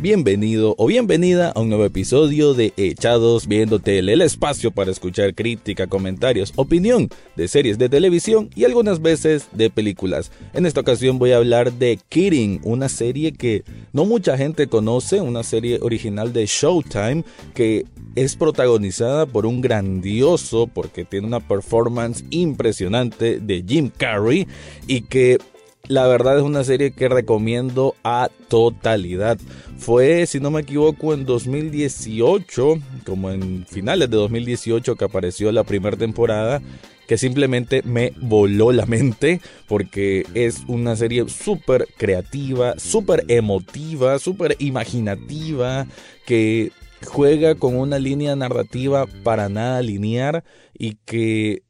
Bienvenido o bienvenida a un nuevo episodio de Echados Viendo Tele, el espacio para escuchar crítica, comentarios, opinión de series de televisión y algunas veces de películas. En esta ocasión voy a hablar de Kidding, una serie que no mucha gente conoce, una serie original de Showtime que es protagonizada por un grandioso, porque tiene una performance impresionante de Jim Carrey y que la verdad es una serie que recomiendo a totalidad. Fue, si no me equivoco, en 2018, como en finales de 2018 que apareció la primera temporada, que simplemente me voló la mente porque es una serie súper creativa, súper emotiva, súper imaginativa, que juega con una línea narrativa para nada lineal y que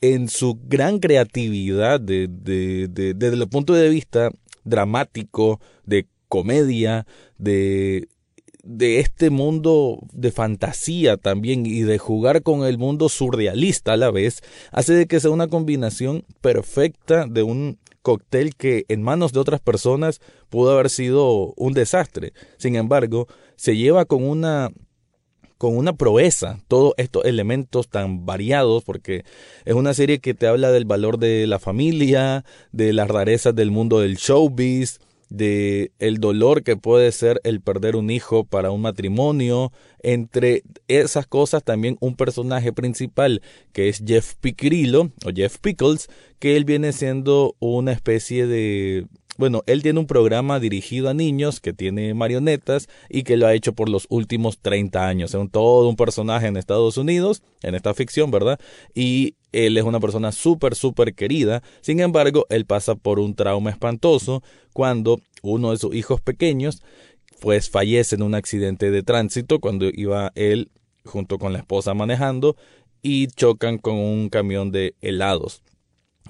en su gran creatividad desde el punto de vista dramático, de comedia, de, de este mundo de fantasía también y de jugar con el mundo surrealista a la vez, hace de que sea una combinación perfecta de un cóctel que en manos de otras personas pudo haber sido un desastre. Sin embargo, se lleva con una con una proeza todos estos elementos tan variados, porque es una serie que te habla del valor de la familia, de las rarezas del mundo del showbiz, de el dolor que puede ser el perder un hijo para un matrimonio, entre esas cosas también un personaje principal que es Jeff Piccolo o Jeff Pickles, que él viene siendo una especie de bueno, él tiene un programa dirigido a niños que tiene marionetas y que lo ha hecho por los últimos 30 años. Es un, todo un personaje en Estados Unidos, en esta ficción, ¿verdad? Y él es una persona súper, súper querida. Sin embargo, él pasa por un trauma espantoso cuando uno de sus hijos pequeños pues fallece en un accidente de tránsito cuando iba él junto con la esposa manejando y chocan con un camión de helados.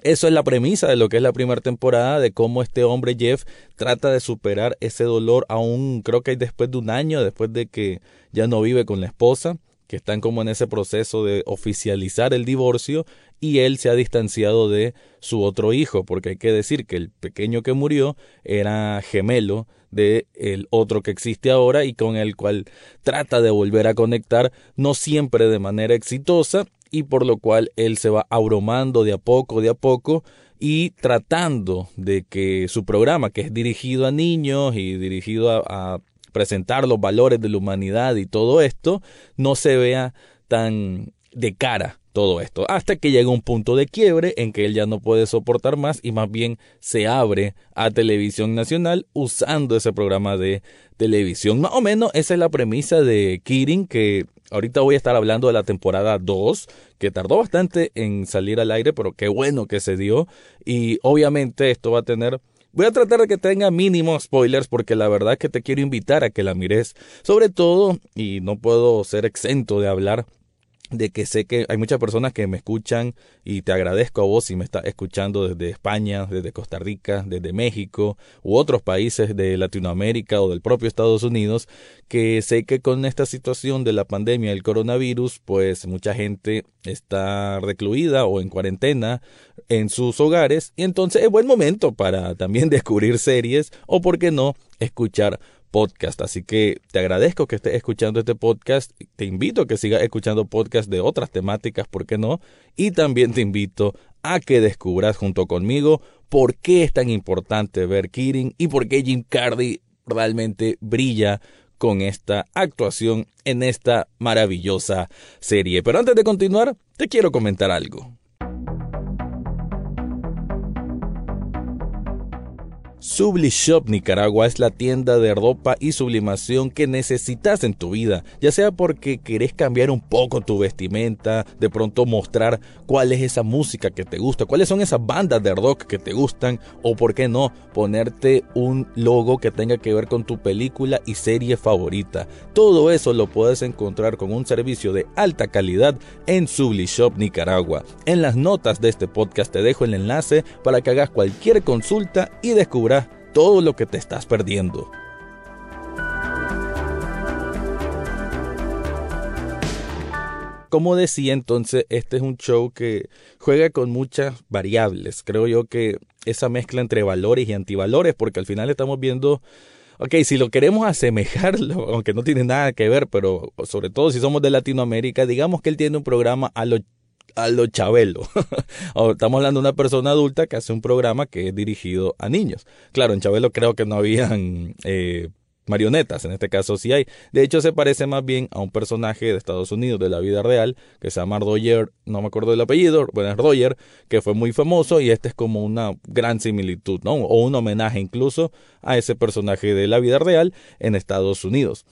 Eso es la premisa de lo que es la primera temporada, de cómo este hombre Jeff trata de superar ese dolor aún creo que después de un año, después de que ya no vive con la esposa, que están como en ese proceso de oficializar el divorcio y él se ha distanciado de su otro hijo, porque hay que decir que el pequeño que murió era gemelo de el otro que existe ahora y con el cual trata de volver a conectar, no siempre de manera exitosa, y por lo cual él se va abrumando de a poco, de a poco y tratando de que su programa, que es dirigido a niños y dirigido a, presentar los valores de la humanidad y todo esto, no se vea tan de cara todo esto, hasta que llega un punto de quiebre en que él ya no puede soportar más y más bien se abre a televisión nacional usando ese programa de televisión. Más o menos esa es la premisa de Kirin que Ahorita voy a estar hablando de la temporada 2, que tardó bastante en salir al aire, pero qué bueno que se dio. Y obviamente esto va a tener... Voy a tratar de que tenga mínimos spoilers porque la verdad que te quiero invitar a que la mires. Sobre todo, y no puedo ser exento de hablar de que sé que hay muchas personas que me escuchan y te agradezco a vos si me estás escuchando desde España, desde Costa Rica, desde México u otros países de Latinoamérica o del propio Estados Unidos, que sé que con esta situación de la pandemia del coronavirus, pues mucha gente está recluida o en cuarentena en sus hogares y entonces es buen momento para también descubrir series o por qué no escuchar podcast. Así que te agradezco que estés escuchando este podcast. Te invito a que sigas escuchando podcasts de otras temáticas, ¿por qué no? Y también te invito a que descubras junto conmigo por qué es tan importante ver Kirin y por qué Jim Carrey realmente brilla con esta actuación en esta maravillosa serie. Pero antes de continuar, te quiero comentar algo. Sublishop Nicaragua es la tienda de ropa y sublimación que necesitas en tu vida, ya sea porque querés cambiar un poco tu vestimenta, de pronto mostrar cuál es esa música que te gusta, cuáles son esas bandas de rock que te gustan, o por qué no, ponerte un logo que tenga que ver con tu película y serie favorita. Todo eso lo puedes encontrar con un servicio de alta calidad en Sublishop Nicaragua. En las notas de este podcast te dejo el enlace para que hagas cualquier consulta y descubras todo lo que te estás perdiendo. Como decía entonces, este es un show que juega con muchas variables. Creo yo que esa mezcla entre valores y antivalores, porque al final estamos viendo ok, si lo queremos asemejarlo, aunque no tiene nada que ver, pero sobre todo si somos de Latinoamérica, digamos que él tiene un programa a lo a lo Chabelo. Estamos hablando de una persona adulta que hace un programa que es dirigido a niños. Claro, en Chabelo creo que no habían eh, marionetas, en este caso sí hay. De hecho, se parece más bien a un personaje de Estados Unidos de la vida real que se llama Roger, no me acuerdo del apellido, bueno, es Roger, que fue muy famoso y este es como una gran similitud, ¿no? O un homenaje incluso a ese personaje de la vida real en Estados Unidos.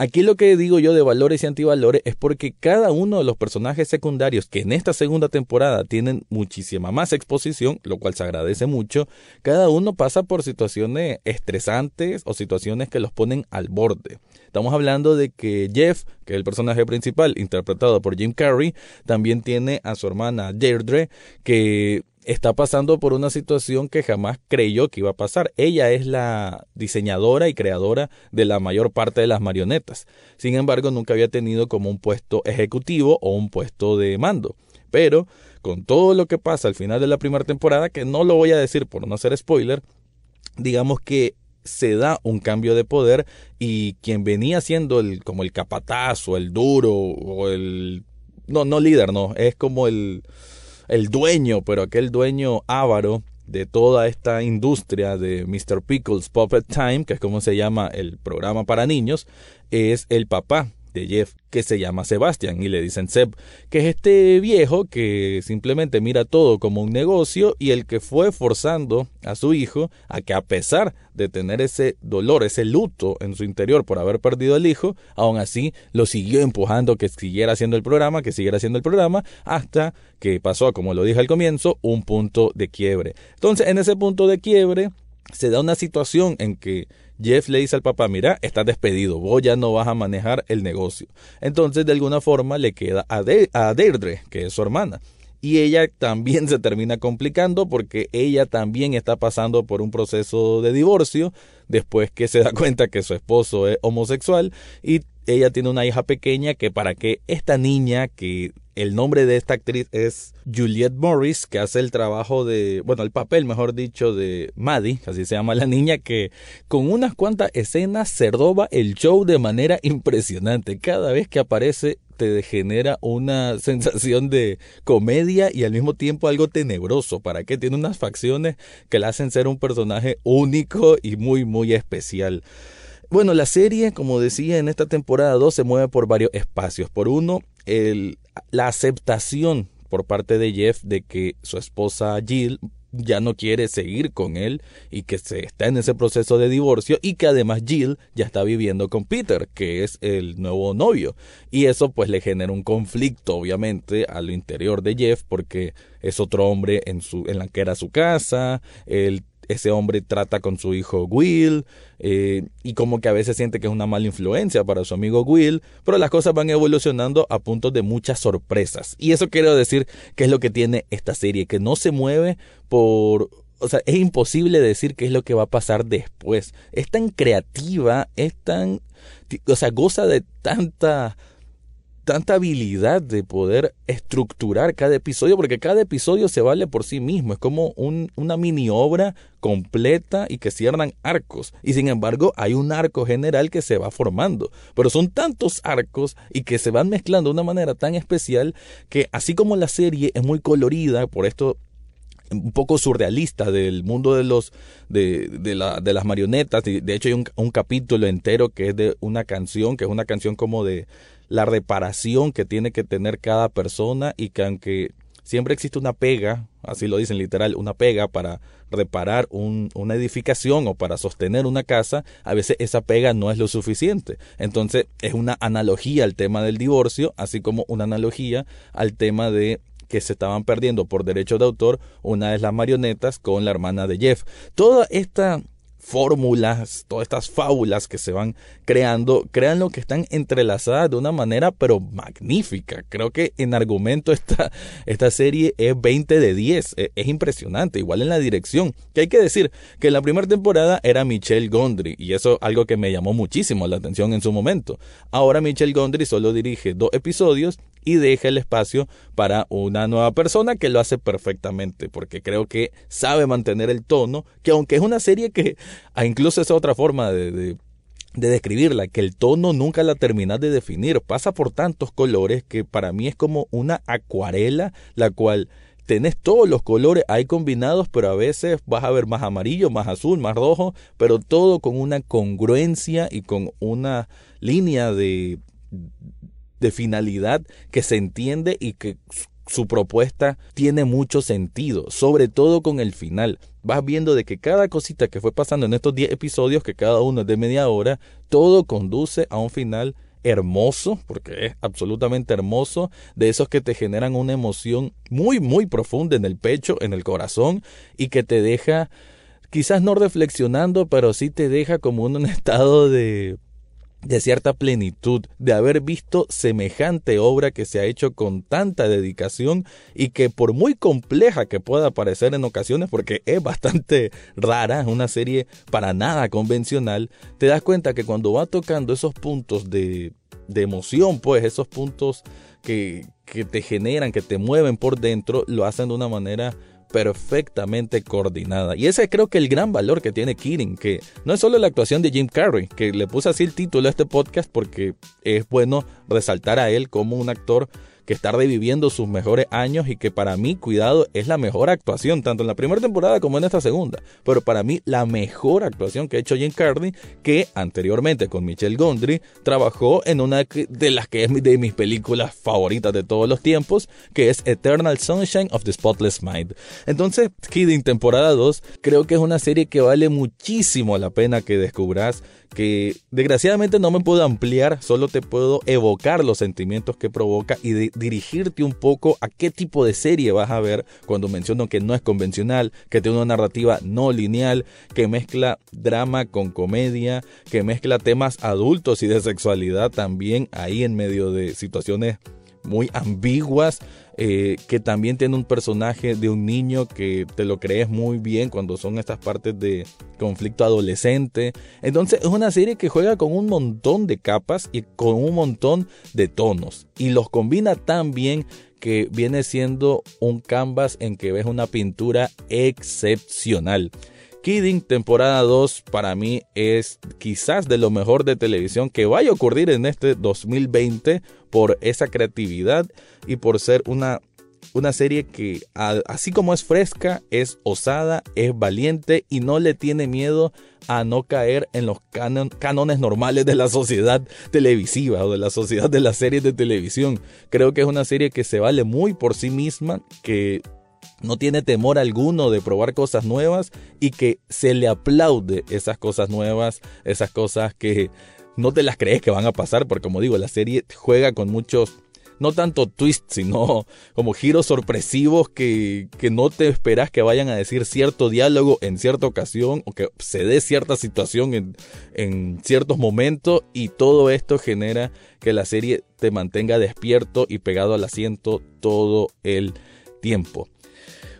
Aquí lo que digo yo de valores y antivalores es porque cada uno de los personajes secundarios que en esta segunda temporada tienen muchísima más exposición, lo cual se agradece mucho, cada uno pasa por situaciones estresantes o situaciones que los ponen al borde. Estamos hablando de que Jeff, que es el personaje principal, interpretado por Jim Carrey, también tiene a su hermana Deirdre, que está pasando por una situación que jamás creyó que iba a pasar. Ella es la diseñadora y creadora de la mayor parte de las marionetas. Sin embargo, nunca había tenido como un puesto ejecutivo o un puesto de mando. Pero con todo lo que pasa al final de la primera temporada, que no lo voy a decir por no hacer spoiler, digamos que se da un cambio de poder y quien venía siendo el como el capataz o el duro o el no no líder no es como el el dueño, pero aquel dueño avaro de toda esta industria de Mr. Pickles Puppet Time, que es como se llama el programa para niños, es el papá Jeff, que se llama Sebastian, y le dicen Seb, que es este viejo que simplemente mira todo como un negocio y el que fue forzando a su hijo a que a pesar de tener ese dolor, ese luto en su interior por haber perdido el hijo, aún así lo siguió empujando que siguiera haciendo el programa, que siguiera haciendo el programa, hasta que pasó, como lo dije al comienzo, un punto de quiebre. Entonces, en ese punto de quiebre, se da una situación en que Jeff le dice al papá, mira, estás despedido, vos ya no vas a manejar el negocio. Entonces, de alguna forma, le queda a, a Deirdre, que es su hermana. Y ella también se termina complicando porque ella también está pasando por un proceso de divorcio después que se da cuenta que su esposo es homosexual y ella tiene una hija pequeña que para que esta niña que el nombre de esta actriz es Juliette Morris, que hace el trabajo de, bueno, el papel, mejor dicho, de Maddie, así se llama la niña, que con unas cuantas escenas se roba el show de manera impresionante. Cada vez que aparece te genera una sensación de comedia y al mismo tiempo algo tenebroso. ¿Para qué? Tiene unas facciones que la hacen ser un personaje único y muy, muy especial. Bueno, la serie, como decía, en esta temporada 2 se mueve por varios espacios. Por uno, el, la aceptación por parte de Jeff de que su esposa Jill ya no quiere seguir con él y que se está en ese proceso de divorcio y que además Jill ya está viviendo con Peter, que es el nuevo novio. Y eso pues le genera un conflicto obviamente al interior de Jeff porque es otro hombre en su en la que era su casa, él ese hombre trata con su hijo Will eh, y como que a veces siente que es una mala influencia para su amigo Will, pero las cosas van evolucionando a puntos de muchas sorpresas. Y eso quiero decir que es lo que tiene esta serie, que no se mueve por... O sea, es imposible decir qué es lo que va a pasar después. Es tan creativa, es tan... O sea, goza de tanta tanta habilidad de poder estructurar cada episodio, porque cada episodio se vale por sí mismo, es como una mini obra completa y que cierran arcos. Y sin embargo hay un arco general que se va formando, pero son tantos arcos y que se van mezclando de una manera tan especial que así como la serie es muy colorida, por esto un poco surrealista del mundo de los de, de, la, de las marionetas de hecho hay un, un capítulo entero que es de una canción que es una canción como de la reparación que tiene que tener cada persona y que aunque siempre existe una pega, así lo dicen literal, una pega para reparar un, una edificación o para sostener una casa, a veces esa pega no es lo suficiente. Entonces es una analogía al tema del divorcio, así como una analogía al tema de que se estaban perdiendo por derecho de autor una de las marionetas con la hermana de Jeff. Toda esta fórmulas, todas estas fábulas que se van creando, crean lo que están entrelazadas de una manera pero magnífica. Creo que en argumento esta, esta serie es 20 de 10, es, es impresionante, igual en la dirección, que hay que decir que la primera temporada era Michelle Gondry y eso algo que me llamó muchísimo la atención en su momento. Ahora Michelle Gondry solo dirige dos episodios y deja el espacio para una nueva persona que lo hace perfectamente, porque creo que sabe mantener el tono, que aunque es una serie que ah, incluso es otra forma de, de de describirla, que el tono nunca la terminas de definir, pasa por tantos colores que para mí es como una acuarela, la cual tenés todos los colores ahí combinados, pero a veces vas a ver más amarillo, más azul, más rojo, pero todo con una congruencia y con una línea de, de finalidad que se entiende y que su propuesta tiene mucho sentido, sobre todo con el final. Vas viendo de que cada cosita que fue pasando en estos 10 episodios, que cada uno es de media hora, todo conduce a un final hermoso, porque es absolutamente hermoso, de esos que te generan una emoción muy, muy profunda en el pecho, en el corazón, y que te deja, quizás no reflexionando, pero sí te deja como un estado de de cierta plenitud, de haber visto semejante obra que se ha hecho con tanta dedicación y que por muy compleja que pueda parecer en ocasiones, porque es bastante rara, es una serie para nada convencional, te das cuenta que cuando va tocando esos puntos de, de emoción, pues esos puntos que, que te generan, que te mueven por dentro, lo hacen de una manera perfectamente coordinada. Y ese creo que el gran valor que tiene Kidding, que no es solo la actuación de Jim Carrey, que le puse así el título a este podcast porque es bueno resaltar a él como un actor que está reviviendo sus mejores años y que para mí, cuidado, es la mejor actuación, tanto en la primera temporada como en esta segunda. Pero para mí, la mejor actuación que ha hecho Jim Carrey, que anteriormente con Michelle Gondry trabajó en una de las que es de mis películas favoritas de todos los tiempos, que es Eternal Sunshine of the Spotless Mind. Entonces, Kidding temporada 2, creo que es una serie que vale muchísimo la pena que descubras que desgraciadamente no me puedo ampliar, solo te puedo evocar los sentimientos que provoca y dirigirte un poco a qué tipo de serie vas a ver cuando menciono que no es convencional, que tiene una narrativa no lineal, que mezcla drama con comedia, que mezcla temas adultos y de sexualidad también ahí en medio de situaciones muy ambiguas, eh, que también tiene un personaje de un niño que te lo crees muy bien cuando son estas partes de conflicto adolescente. Entonces es una serie que juega con un montón de capas y con un montón de tonos y los combina tan bien que viene siendo un canvas en que ves una pintura excepcional. Kidding temporada 2 para mí es quizás de lo mejor de televisión que vaya a ocurrir en este 2020 por esa creatividad y por ser una, una serie que así como es fresca, es osada, es valiente y no le tiene miedo a no caer en los cánones normales de la sociedad televisiva o de la sociedad de las series de televisión. Creo que es una serie que se vale muy por sí misma, que no tiene temor alguno de probar cosas nuevas y que se le aplaude esas cosas nuevas, esas cosas que no te las crees que van a pasar, porque como digo, la serie juega con muchos, no tanto twists, sino como giros sorpresivos que, que no te esperas que vayan a decir cierto diálogo en cierta ocasión o que se dé cierta situación en, en ciertos momentos y todo esto genera que la serie te mantenga despierto y pegado al asiento todo el tiempo.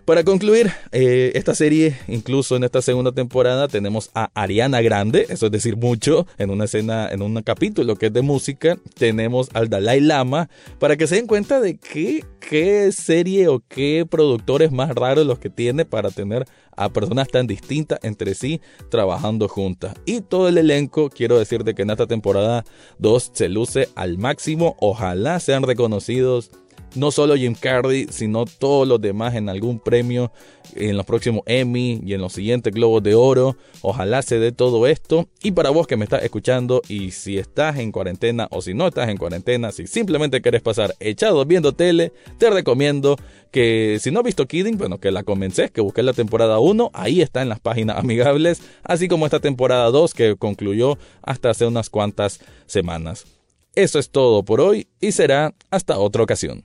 Para concluir eh, esta serie, incluso en esta segunda temporada, tenemos a Ariana Grande, eso es decir mucho, en una escena, en un capítulo que es de música, tenemos al Dalai Lama, para que se den cuenta de qué, qué serie o qué productores más raros los que tiene para tener a personas tan distintas entre sí trabajando juntas. Y todo el elenco, quiero decirte que en esta temporada 2 se luce al máximo, ojalá sean reconocidos no solo Jim Carrey, sino todos los demás en algún premio en los próximos Emmy y en los siguientes Globos de Oro. Ojalá se dé todo esto. Y para vos que me estás escuchando y si estás en cuarentena o si no estás en cuarentena, si simplemente querés pasar echado viendo tele, te recomiendo que si no has visto Kidding, bueno, que la comencés, que busques la temporada 1, ahí está en las páginas amigables, así como esta temporada 2 que concluyó hasta hace unas cuantas semanas. Eso es todo por hoy y será hasta otra ocasión.